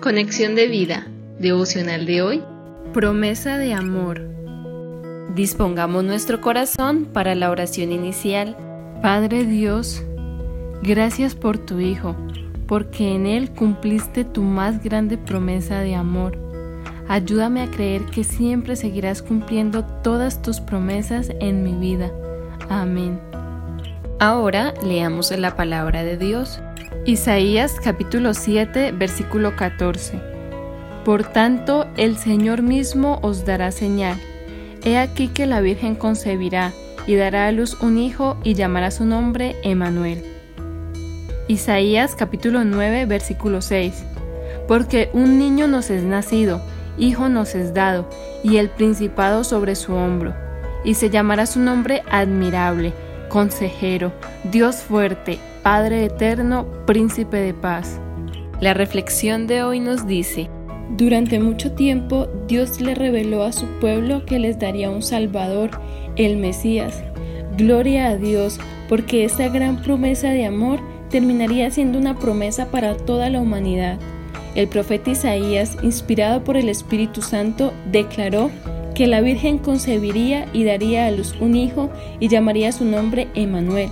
Conexión de vida, devocional de hoy. Promesa de amor. Dispongamos nuestro corazón para la oración inicial. Padre Dios, gracias por tu Hijo, porque en Él cumpliste tu más grande promesa de amor. Ayúdame a creer que siempre seguirás cumpliendo todas tus promesas en mi vida. Amén. Ahora leamos la palabra de Dios. Isaías capítulo 7 versículo 14. Por tanto, el Señor mismo os dará señal. He aquí que la Virgen concebirá y dará a luz un hijo y llamará su nombre Emanuel. Isaías capítulo 9 versículo 6. Porque un niño nos es nacido, hijo nos es dado, y el principado sobre su hombro, y se llamará su nombre admirable consejero, Dios fuerte, Padre eterno, príncipe de paz. La reflexión de hoy nos dice, durante mucho tiempo Dios le reveló a su pueblo que les daría un Salvador, el Mesías. Gloria a Dios, porque esta gran promesa de amor terminaría siendo una promesa para toda la humanidad. El profeta Isaías, inspirado por el Espíritu Santo, declaró que la Virgen concebiría y daría a luz un hijo y llamaría su nombre Emanuel.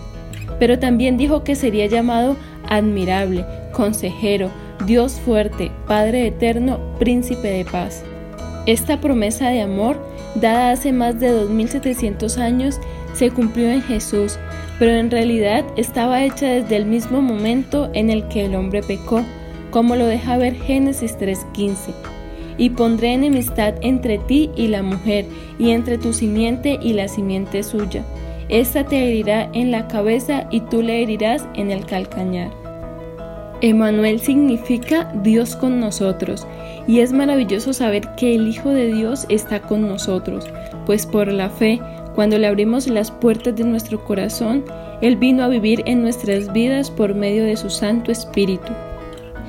Pero también dijo que sería llamado admirable, consejero, Dios fuerte, Padre eterno, príncipe de paz. Esta promesa de amor, dada hace más de 2700 años, se cumplió en Jesús, pero en realidad estaba hecha desde el mismo momento en el que el hombre pecó, como lo deja ver Génesis 3:15 y pondré enemistad entre ti y la mujer, y entre tu simiente y la simiente suya. Esta te herirá en la cabeza y tú le herirás en el calcañar. Emanuel significa Dios con nosotros, y es maravilloso saber que el Hijo de Dios está con nosotros, pues por la fe, cuando le abrimos las puertas de nuestro corazón, Él vino a vivir en nuestras vidas por medio de su Santo Espíritu.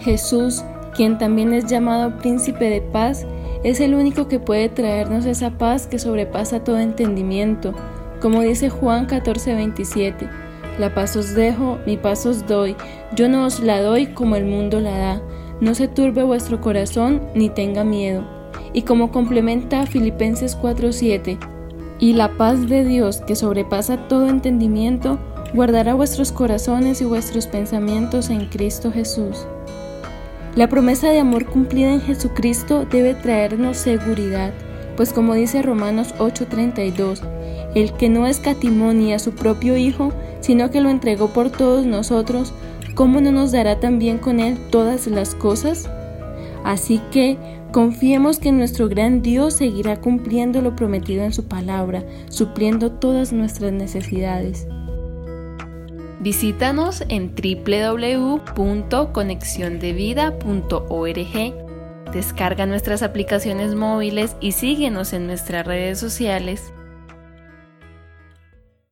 Jesús, quien también es llamado príncipe de paz, es el único que puede traernos esa paz que sobrepasa todo entendimiento, como dice Juan 14:27. La paz os dejo, mi paz os doy, yo no os la doy como el mundo la da, no se turbe vuestro corazón ni tenga miedo. Y como complementa Filipenses 4:7, y la paz de Dios que sobrepasa todo entendimiento, guardará vuestros corazones y vuestros pensamientos en Cristo Jesús. La promesa de amor cumplida en Jesucristo debe traernos seguridad, pues como dice Romanos 8:32, el que no escatimó ni a su propio Hijo, sino que lo entregó por todos nosotros, ¿cómo no nos dará también con él todas las cosas? Así que confiemos que nuestro gran Dios seguirá cumpliendo lo prometido en su palabra, supliendo todas nuestras necesidades. Visítanos en www.conexiondevida.org. Descarga nuestras aplicaciones móviles y síguenos en nuestras redes sociales